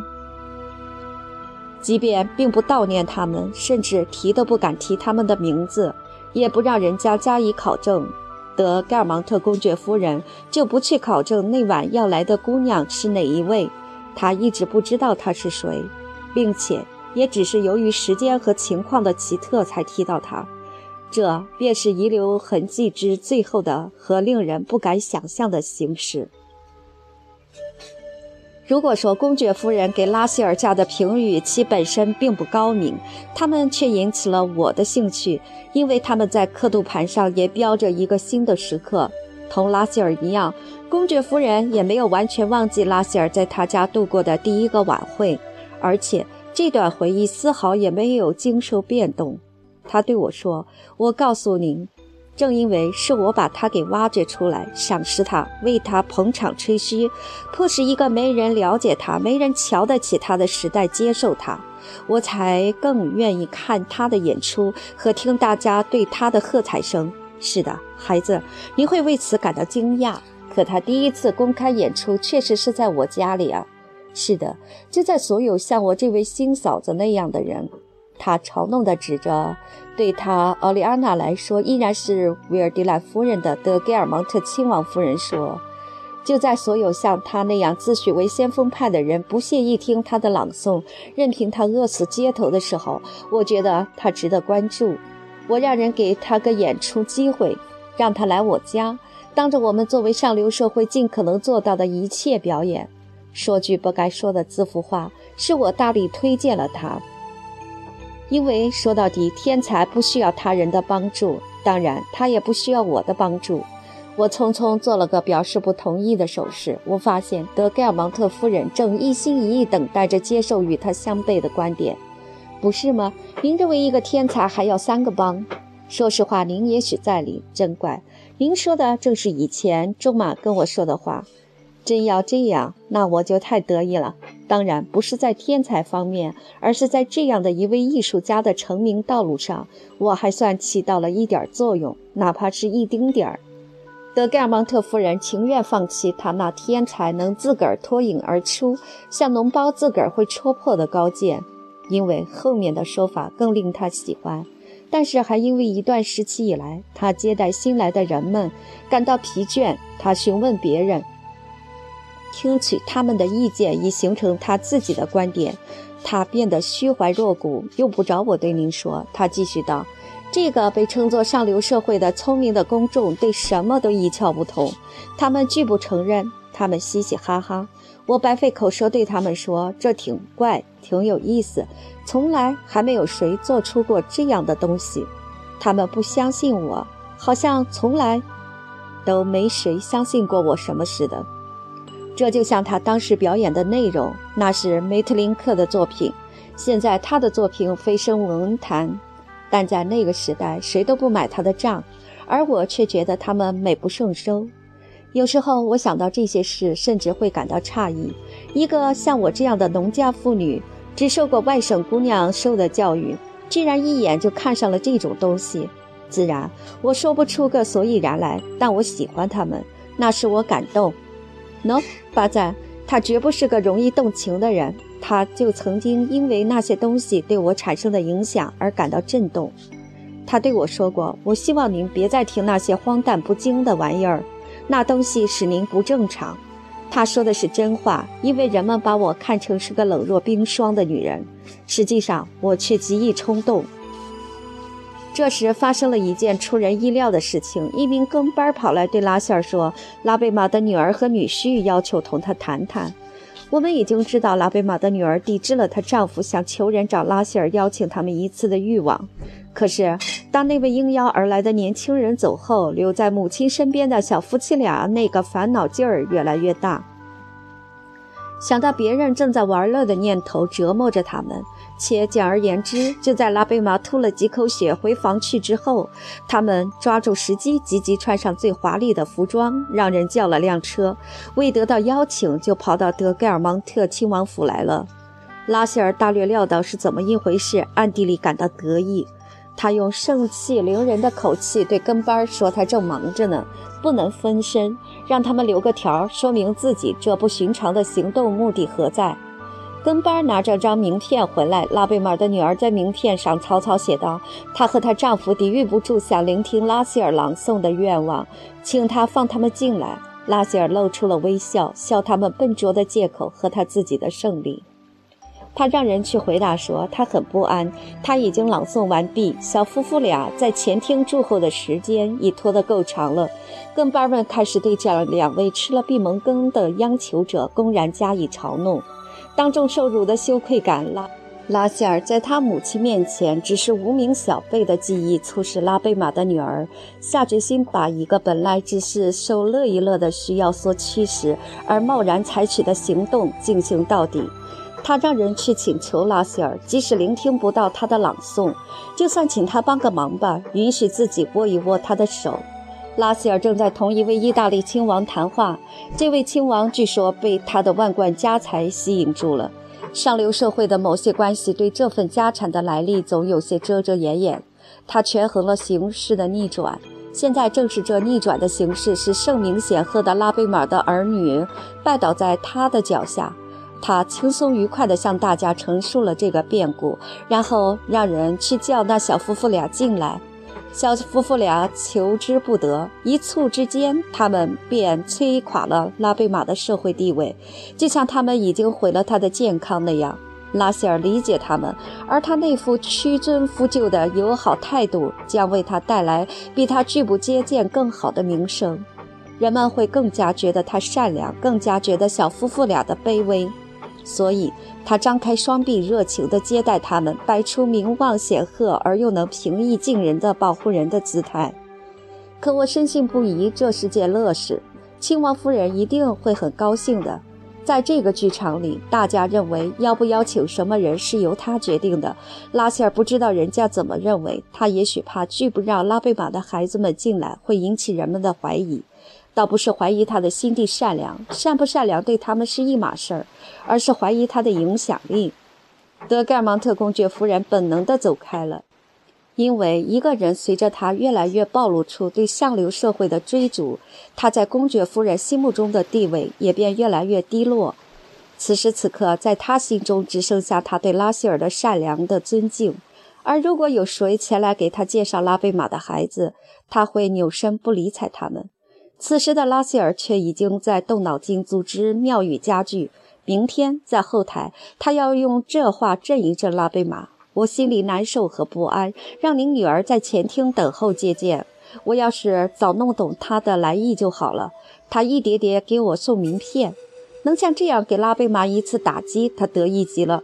即便并不悼念他们，甚至提都不敢提他们的名字，也不让人家加以考证。德盖尔芒特公爵夫人就不去考证那晚要来的姑娘是哪一位，她一直不知道她是谁，并且。也只是由于时间和情况的奇特才提到他，这便是遗留痕迹之最后的和令人不敢想象的形式。如果说公爵夫人给拉希尔家的评语其本身并不高明，他们却引起了我的兴趣，因为他们在刻度盘上也标着一个新的时刻。同拉希尔一样，公爵夫人也没有完全忘记拉希尔在他家度过的第一个晚会，而且。这段回忆丝毫也没有经受变动。他对我说：“我告诉您，正因为是我把他给挖掘出来，赏识他，为他捧场吹嘘，迫使一个没人了解他、没人瞧得起他的时代接受他，我才更愿意看他的演出和听大家对他的喝彩声。是的，孩子，你会为此感到惊讶。可他第一次公开演出确实是在我家里啊。”是的，就在所有像我这位新嫂子那样的人，他嘲弄地指着对他奥利安娜来说依然是维尔迪兰夫人的德盖尔蒙特亲王夫人说。就在所有像他那样自诩为先锋派的人不屑一听他的朗诵，任凭他饿死街头的时候，我觉得他值得关注。我让人给他个演出机会，让他来我家，当着我们作为上流社会尽可能做到的一切表演。说句不该说的自负话，是我大力推荐了他，因为说到底，天才不需要他人的帮助，当然，他也不需要我的帮助。我匆匆做了个表示不同意的手势。我发现德盖尔芒特夫人正一心一意等待着接受与他相悖的观点，不是吗？您认为一个天才还要三个帮。说实话，您也许在理，真怪。您说的正是以前中马跟我说的话。真要这样，那我就太得意了。当然不是在天才方面，而是在这样的一位艺术家的成名道路上，我还算起到了一点作用，哪怕是一丁点儿。德盖尔蒙特夫人情愿放弃她那天才能自个儿脱颖而出，像脓包自个儿会戳破的高见，因为后面的说法更令他喜欢。但是还因为一段时期以来，他接待新来的人们感到疲倦。他询问别人，听取他们的意见，以形成他自己的观点。他变得虚怀若谷。用不着我对您说，他继续道。这个被称作上流社会的聪明的公众对什么都一窍不通，他们拒不承认，他们嘻嘻哈哈。我白费口舌对他们说：“这挺怪，挺有意思，从来还没有谁做出过这样的东西。”他们不相信我，好像从来都没谁相信过我什么似的。这就像他当时表演的内容，那是梅特林克的作品，现在他的作品飞升文坛。但在那个时代，谁都不买他的账，而我却觉得他们美不胜收。有时候我想到这些事，甚至会感到诧异：一个像我这样的农家妇女，只受过外省姑娘受的教育，居然一眼就看上了这种东西。自然，我说不出个所以然来，但我喜欢他们，那使我感动。喏，巴赞，他绝不是个容易动情的人。他就曾经因为那些东西对我产生的影响而感到震动。他对我说过：“我希望您别再听那些荒诞不经的玩意儿，那东西使您不正常。”他说的是真话，因为人们把我看成是个冷若冰霜的女人。实际上，我却极易冲动。这时发生了一件出人意料的事情：一名跟班跑来对拉线儿说：“拉贝玛的女儿和女婿要求同他谈谈。”我们已经知道拉贝玛的女儿抵制了她丈夫想求人找拉希尔邀请他们一次的欲望。可是，当那位应邀而来的年轻人走后，留在母亲身边的小夫妻俩那个烦恼劲儿越来越大。想到别人正在玩乐的念头折磨着他们，且简而言之，就在拉贝玛吐了几口血回房去之后，他们抓住时机，急急穿上最华丽的服装，让人叫了辆车，未得到邀请就跑到德盖尔蒙特亲王府来了。拉希尔大略料到是怎么一回事，暗地里感到得意。他用盛气凌人的口气对跟班说：“他正忙着呢。”不能分身，让他们留个条，说明自己这不寻常的行动目的何在。跟班拿着张名片回来，拉贝玛的女儿在名片上草草写道：“她和她丈夫抵御不住想聆听拉希尔朗诵的愿望，请他放他们进来。”拉希尔露出了微笑，笑他们笨拙的借口和他自己的胜利。他让人去回答说，他很不安。他已经朗诵完毕，小夫妇俩在前厅住后的时间已拖得够长了。跟班们开始对这两位吃了闭门羹的央求者公然加以嘲弄，当众受辱的羞愧感拉拉希尔在他母亲面前只是无名小辈的记忆，促使拉贝玛的女儿下决心把一个本来只是受乐一乐的需要所驱使而贸然采取的行动进行到底。他让人去请求拉希尔，即使聆听不到他的朗诵，就算请他帮个忙吧，允许自己握一握他的手。拉希尔正在同一位意大利亲王谈话，这位亲王据说被他的万贯家财吸引住了。上流社会的某些关系对这份家产的来历总有些遮遮掩掩。他权衡了形势的逆转，现在正是这逆转的形势使盛名显赫的拉贝玛的儿女拜倒在他的脚下。他轻松愉快地向大家陈述了这个变故，然后让人去叫那小夫妇俩进来。小夫妇俩求之不得，一蹴之间，他们便摧垮了拉贝玛的社会地位，就像他们已经毁了他的健康那样。拉希尔理解他们，而他那副屈尊复旧的友好态度将为他带来比他拒不接见更好的名声。人们会更加觉得他善良，更加觉得小夫妇俩的卑微，所以他张开双臂，热情地接待他们，摆出名望显赫而又能平易近人的保护人的姿态。可我深信不疑，这是件乐事，亲王夫人一定会很高兴的。在这个剧场里，大家认为要不邀请什么人是由他决定的。拉希尔不知道人家怎么认为，他也许怕拒不让拉贝玛的孩子们进来会引起人们的怀疑。倒不是怀疑他的心地善良，善不善良对他们是一码事儿，而是怀疑他的影响力。德盖尔蒙特公爵夫人本能地走开了。因为一个人随着他越来越暴露出对上流社会的追逐，他在公爵夫人心目中的地位也便越来越低落。此时此刻，在他心中只剩下他对拉希尔的善良的尊敬。而如果有谁前来给他介绍拉贝玛的孩子，他会扭身不理睬他们。此时的拉希尔却已经在动脑筋组织妙语佳句。明天在后台，他要用这话震一震拉贝玛。我心里难受和不安，让您女儿在前厅等候接见。我要是早弄懂他的来意就好了。他一叠叠给我送名片，能像这样给拉贝玛一次打击，他得意极了。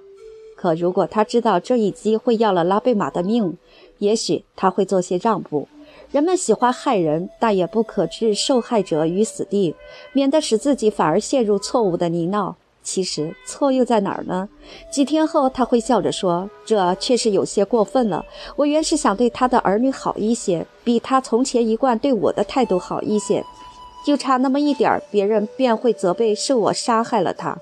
可如果他知道这一击会要了拉贝玛的命，也许他会做些让步。人们喜欢害人，但也不可置受害者于死地，免得使自己反而陷入错误的泥淖。其实错又在哪儿呢？几天后，他会笑着说：“这确实有些过分了。我原是想对他的儿女好一些，比他从前一贯对我的态度好一些，就差那么一点儿，别人便会责备是我杀害了他。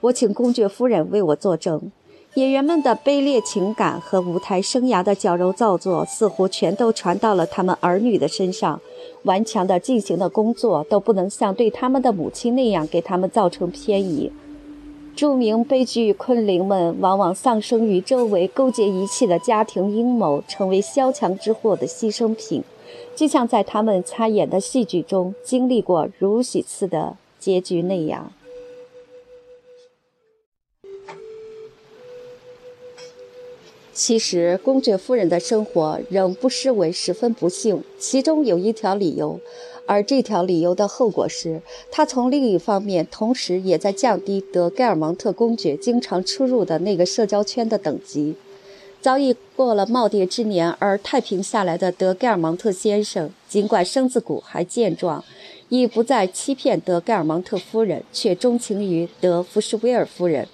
我请公爵夫人为我作证。”演员们的卑劣情感和舞台生涯的矫揉造作，似乎全都传到了他们儿女的身上。顽强地进行的工作，都不能像对他们的母亲那样给他们造成偏移。著名悲剧昆凌们往往丧生于周围勾结一气的家庭阴谋，成为萧墙之祸的牺牲品，就像在他们参演的戏剧中经历过如许次的结局那样。其实，公爵夫人的生活仍不失为十分不幸，其中有一条理由。而这条理由的后果是，他从另一方面，同时也在降低德盖尔蒙特公爵经常出入的那个社交圈的等级。早已过了耄耋之年而太平下来的德盖尔蒙特先生，尽管身子骨还健壮，已不再欺骗德盖尔蒙特夫人，却钟情于德福什威尔夫人。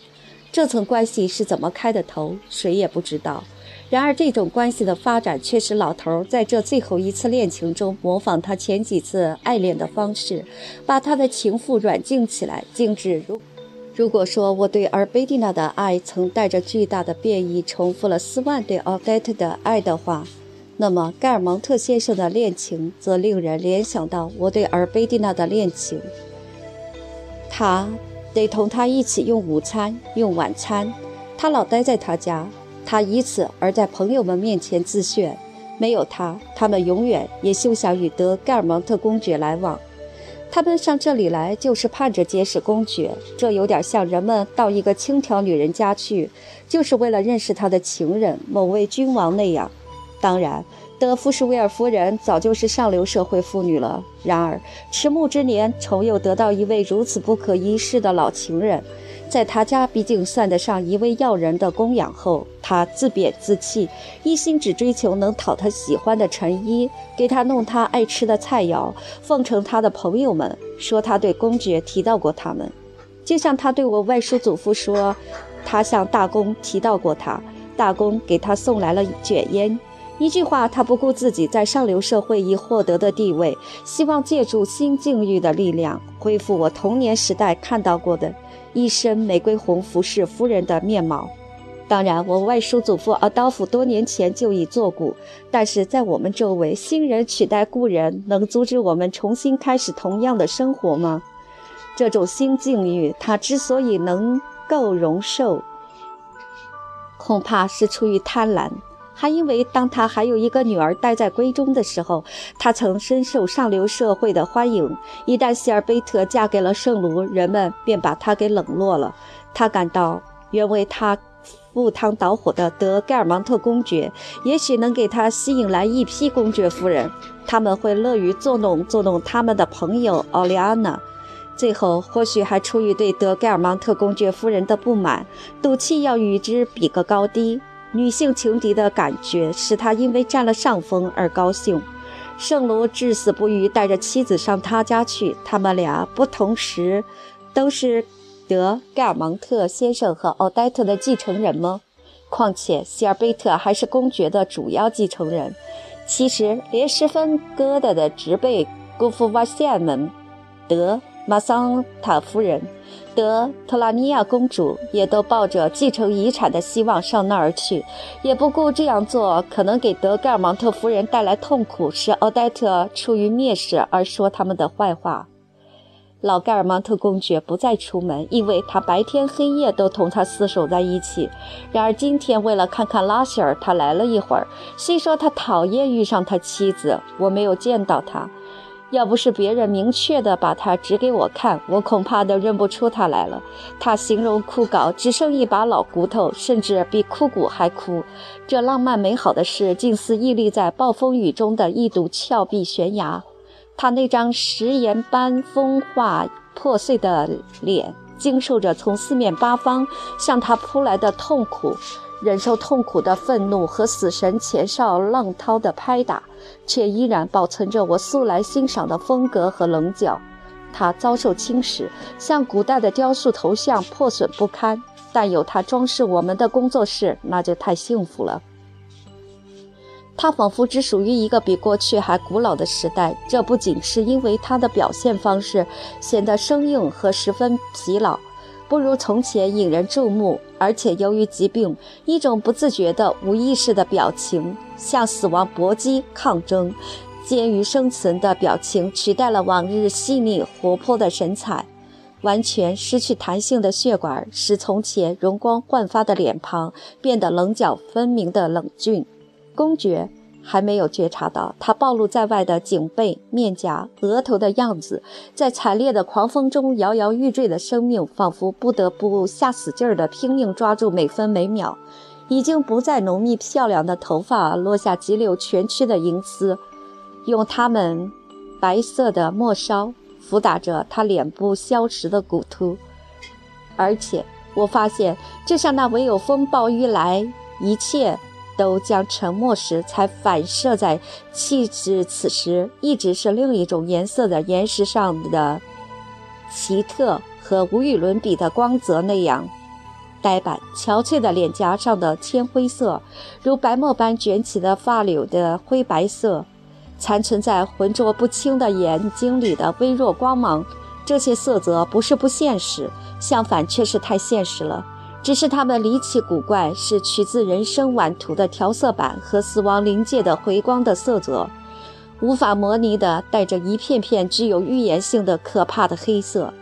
这层关系是怎么开的头，谁也不知道。然而，这种关系的发展却使老头儿在这最后一次恋情中模仿他前几次爱恋的方式，把他的情妇软禁起来，静止。如如果说我对尔贝蒂娜的爱曾带着巨大的变异，重复了斯万对奥黛特的爱的话，那么盖尔蒙特先生的恋情则令人联想到我对尔贝蒂娜的恋情。他得同他一起用午餐，用晚餐，他老待在他家。他以此而在朋友们面前自炫，没有他，他们永远也休想与德盖尔蒙特公爵来往。他们上这里来就是盼着结识公爵，这有点像人们到一个轻佻女人家去，就是为了认识她的情人某位君王那样。当然，德夫什威尔夫人早就是上流社会妇女了。然而，迟暮之年，重又得到一位如此不可一世的老情人。在他家毕竟算得上一位要人的供养后，他自贬自弃，一心只追求能讨他喜欢的陈衣，给他弄他爱吃的菜肴，奉承他的朋友们，说他对公爵提到过他们，就像他对我外叔祖父说，他向大公提到过他，大公给他送来了卷烟。一句话，他不顾自己在上流社会已获得的地位，希望借助新境遇的力量，恢复我童年时代看到过的。一身玫瑰红服饰夫人的面貌，当然，我外叔祖父阿道夫多年前就已作古，但是在我们周围，新人取代故人，能阻止我们重新开始同样的生活吗？这种新境遇，他之所以能够容受，恐怕是出于贪婪。还因为当他还有一个女儿待在闺中的时候，他曾深受上流社会的欢迎。一旦希尔贝特嫁给了圣卢，人们便把他给冷落了。他感到，原为他赴汤蹈火的德盖尔芒特公爵，也许能给他吸引来一批公爵夫人，他们会乐于作弄作弄他们的朋友奥利安娜。最后，或许还出于对德盖尔芒特公爵夫人的不满，赌气要与之比个高低。女性情敌的感觉使他因为占了上风而高兴。圣卢至死不渝带着妻子上他家去。他们俩不同时都是德盖尔芒特先生和奥黛特的继承人吗？况且希尔贝特还是公爵的主要继承人。其实，连十分疙瘩的侄辈姑父瓦西尔们，德马桑塔夫人。德特拉尼亚公主也都抱着继承遗产的希望上那儿去，也不顾这样做可能给德盖尔芒特夫人带来痛苦，使奥黛特出于蔑视而说他们的坏话。老盖尔芒特公爵不再出门，因为他白天黑夜都同他厮守在一起。然而今天为了看看拉希尔，他来了一会儿。虽说他讨厌遇上他妻子，我没有见到他。要不是别人明确地把他指给我看，我恐怕都认不出他来了。他形容枯槁，只剩一把老骨头，甚至比枯骨还枯。这浪漫美好的事，竟似屹立在暴风雨中的一堵峭壁悬崖。他那张石岩般风化破碎的脸，经受着从四面八方向他扑来的痛苦。忍受痛苦的愤怒和死神前哨浪涛的拍打，却依然保存着我素来欣赏的风格和棱角。它遭受侵蚀，像古代的雕塑头像破损不堪，但有它装饰我们的工作室，那就太幸福了。他仿佛只属于一个比过去还古老的时代。这不仅是因为他的表现方式显得生硬和十分疲劳。不如从前引人注目，而且由于疾病，一种不自觉的、无意识的表情，向死亡搏击、抗争、坚于生存的表情，取代了往日细腻活泼的神采。完全失去弹性的血管，使从前容光焕发的脸庞变得棱角分明的冷峻。公爵。还没有觉察到他暴露在外的颈背、面颊、额头的样子，在惨烈的狂风中摇摇欲坠的生命，仿佛不得不下死劲儿地拼命抓住每分每秒。已经不再浓密漂亮的头发落下急流蜷曲的银丝，用它们白色的末梢抚打着他脸部消蚀的骨突。而且我发现，就像那唯有风暴一来，一切。都将沉默时，才反射在气质此时一直是另一种颜色的岩石上的奇特和无与伦比的光泽那样，呆板憔悴的脸颊上的铅灰色，如白沫般卷起的发绺的灰白色，残存在浑浊不清的眼睛里的微弱光芒，这些色泽不是不现实，相反却是太现实了。只是它们离奇古怪，是取自人生晚图的调色板和死亡临界的回光的色泽，无法模拟的带着一片片具有预言性的可怕的黑色。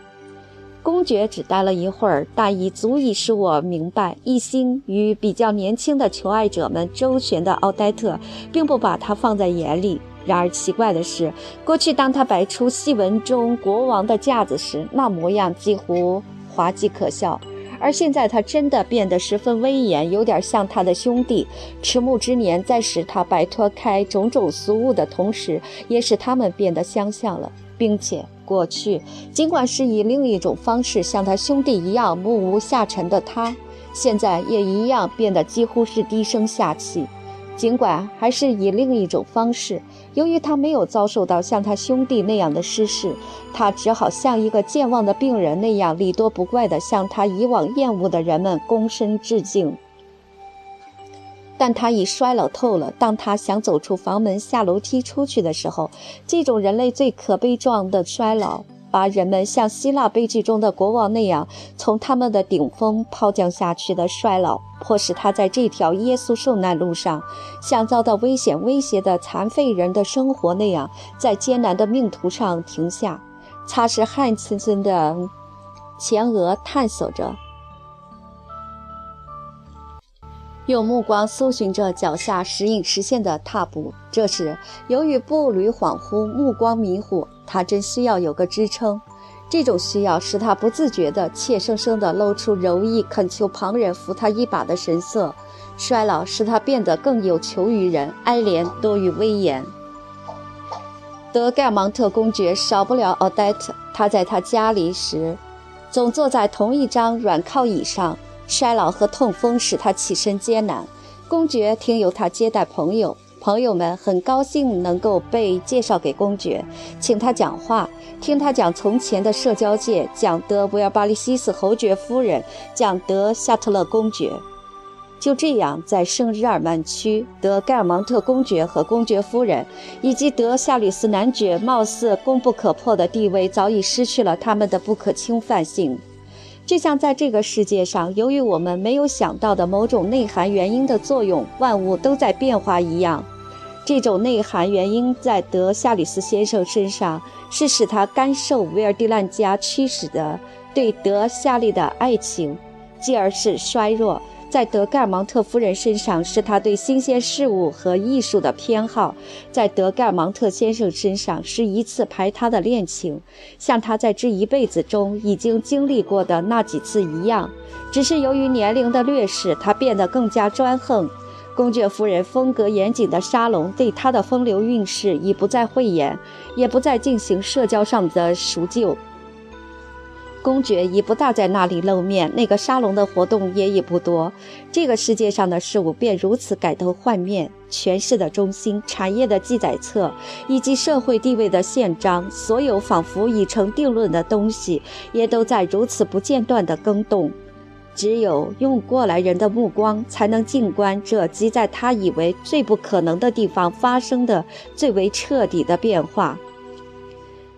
公爵只待了一会儿，但已足以使我明白，一心与比较年轻的求爱者们周旋的奥黛特，并不把他放在眼里。然而奇怪的是，过去当他摆出戏文中国王的架子时，那模样几乎滑稽可笑。而现在，他真的变得十分威严，有点像他的兄弟。迟暮之年在使他摆脱开种种俗物的同时，也使他们变得相像了，并且过去尽管是以另一种方式像他兄弟一样目无下沉的他，现在也一样变得几乎是低声下气。尽管还是以另一种方式，由于他没有遭受到像他兄弟那样的失事，他只好像一个健忘的病人那样礼多不怪地向他以往厌恶的人们躬身致敬。但他已衰老透了。当他想走出房门下楼梯出去的时候，这种人类最可悲状的衰老。把人们像希腊悲剧中的国王那样从他们的顶峰抛降下去的衰老，迫使他在这条耶稣受难路上，像遭到危险威胁的残废人的生活那样，在艰难的命途上停下，擦拭汗涔涔的前额，探索着，用目光搜寻着脚下时隐时现的踏步。这时，由于步履恍惚、目光迷糊，他真需要有个支撑。这种需要使他不自觉地、怯生生地露出柔意，恳求旁人扶他一把的神色。衰老使他变得更有求于人，哀怜多于威严。德盖芒特公爵少不了奥黛特，他在他家里时，总坐在同一张软靠椅上。衰老和痛风使他起身艰难。公爵听由他接待朋友，朋友们很高兴能够被介绍给公爵，请他讲话，听他讲从前的社交界，讲德维尔巴利西斯侯爵夫人，讲德夏特勒公爵。就这样，在圣日耳曼区，德盖尔芒特公爵和公爵夫人，以及德夏吕斯男爵，貌似功不可破的地位，早已失去了他们的不可侵犯性。就像在这个世界上，由于我们没有想到的某种内涵原因的作用，万物都在变化一样。这种内涵原因在德夏里斯先生身上，是使他甘受维尔蒂兰家驱使的对德夏利的爱情，继而是衰弱。在德盖尔芒特夫人身上是他对新鲜事物和艺术的偏好，在德盖尔芒特先生身上是一次排他的恋情，像他在这一辈子中已经经历过的那几次一样。只是由于年龄的劣势，他变得更加专横。公爵夫人风格严谨的沙龙对他的风流韵事已不再讳言，也不再进行社交上的赎救。公爵已不大在那里露面，那个沙龙的活动也已不多。这个世界上的事物便如此改头换面，权势的中心、产业的记载册以及社会地位的宪章，所有仿佛已成定论的东西，也都在如此不间断地更动。只有用过来人的目光，才能静观这即在他以为最不可能的地方发生的最为彻底的变化。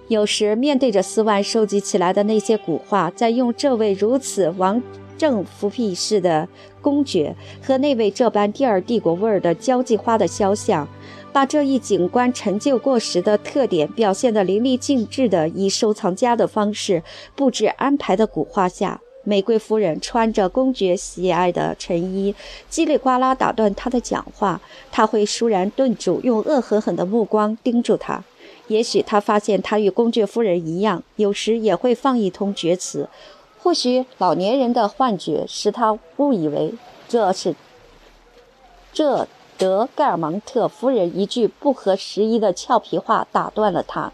有时面对着斯万收集起来的那些古画，在用这位如此王政复辟式的公爵和那位这般第二帝国味儿的交际花的肖像，把这一景观陈旧过时的特点表现得淋漓尽致的，以收藏家的方式布置安排的古画下，玫瑰夫人穿着公爵喜爱的衬衣，叽里呱啦打断他的讲话，他会倏然顿住，用恶狠狠的目光盯住他。也许他发现他与公爵夫人一样，有时也会放一通厥词。或许老年人的幻觉使他误以为这是这德盖尔芒特夫人一句不合时宜的俏皮话打断了他，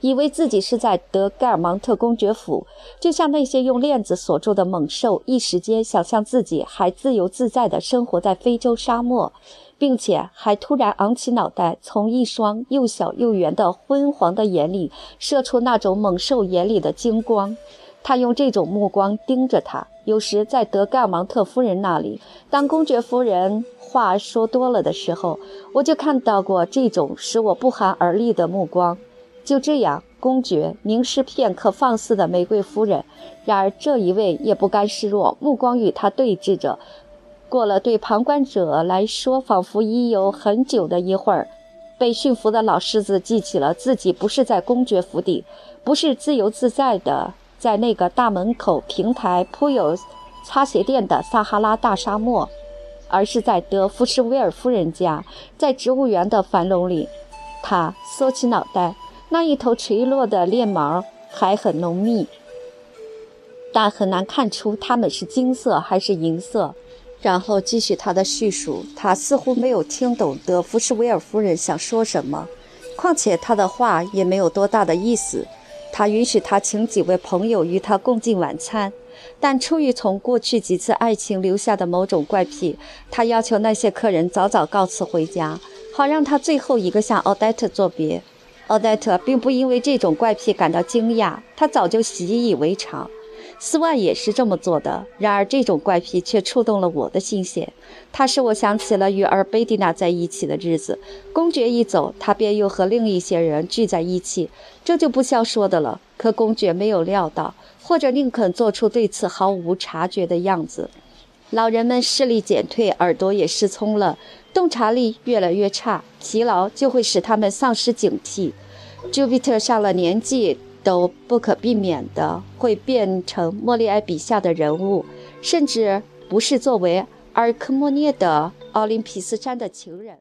以为自己是在德盖尔芒特公爵府，就像那些用链子锁住的猛兽，一时间想象自己还自由自在地生活在非洲沙漠。并且还突然昂起脑袋，从一双又小又圆的昏黄的眼里射出那种猛兽眼里的精光。他用这种目光盯着他。有时在德盖芒特夫人那里，当公爵夫人话说多了的时候，我就看到过这种使我不寒而栗的目光。就这样，公爵凝视片刻放肆的玫瑰夫人，然而这一位也不甘示弱，目光与他对峙着。过了对旁观者来说仿佛已有很久的一会儿，被驯服的老狮子记起了自己不是在公爵府邸，不是自由自在的在那个大门口平台铺有擦鞋垫的撒哈拉大沙漠，而是在德福士威尔夫人家，在植物园的繁笼里。他缩起脑袋，那一头垂落的链毛还很浓密，但很难看出它们是金色还是银色。然后继续他的叙述。他似乎没有听懂德福士威尔夫人想说什么，况且他的话也没有多大的意思。他允许他请几位朋友与他共进晚餐，但出于从过去几次爱情留下的某种怪癖，他要求那些客人早早告辞回家，好让他最后一个向奥黛特作别。奥黛特并不因为这种怪癖感到惊讶，他早就习以为常。斯万也是这么做的，然而这种怪癖却触动了我的心弦。它使我想起了与尔贝蒂娜在一起的日子。公爵一走，他便又和另一些人聚在一起，这就不消说的了。可公爵没有料到，或者宁肯做出对此毫无察觉的样子。老人们视力减退，耳朵也失聪了，洞察力越来越差，疲劳就会使他们丧失警惕。朱比特上了年纪。都不可避免的会变成莫利埃笔下的人物，甚至不是作为阿尔科莫涅的奥林匹斯山的情人。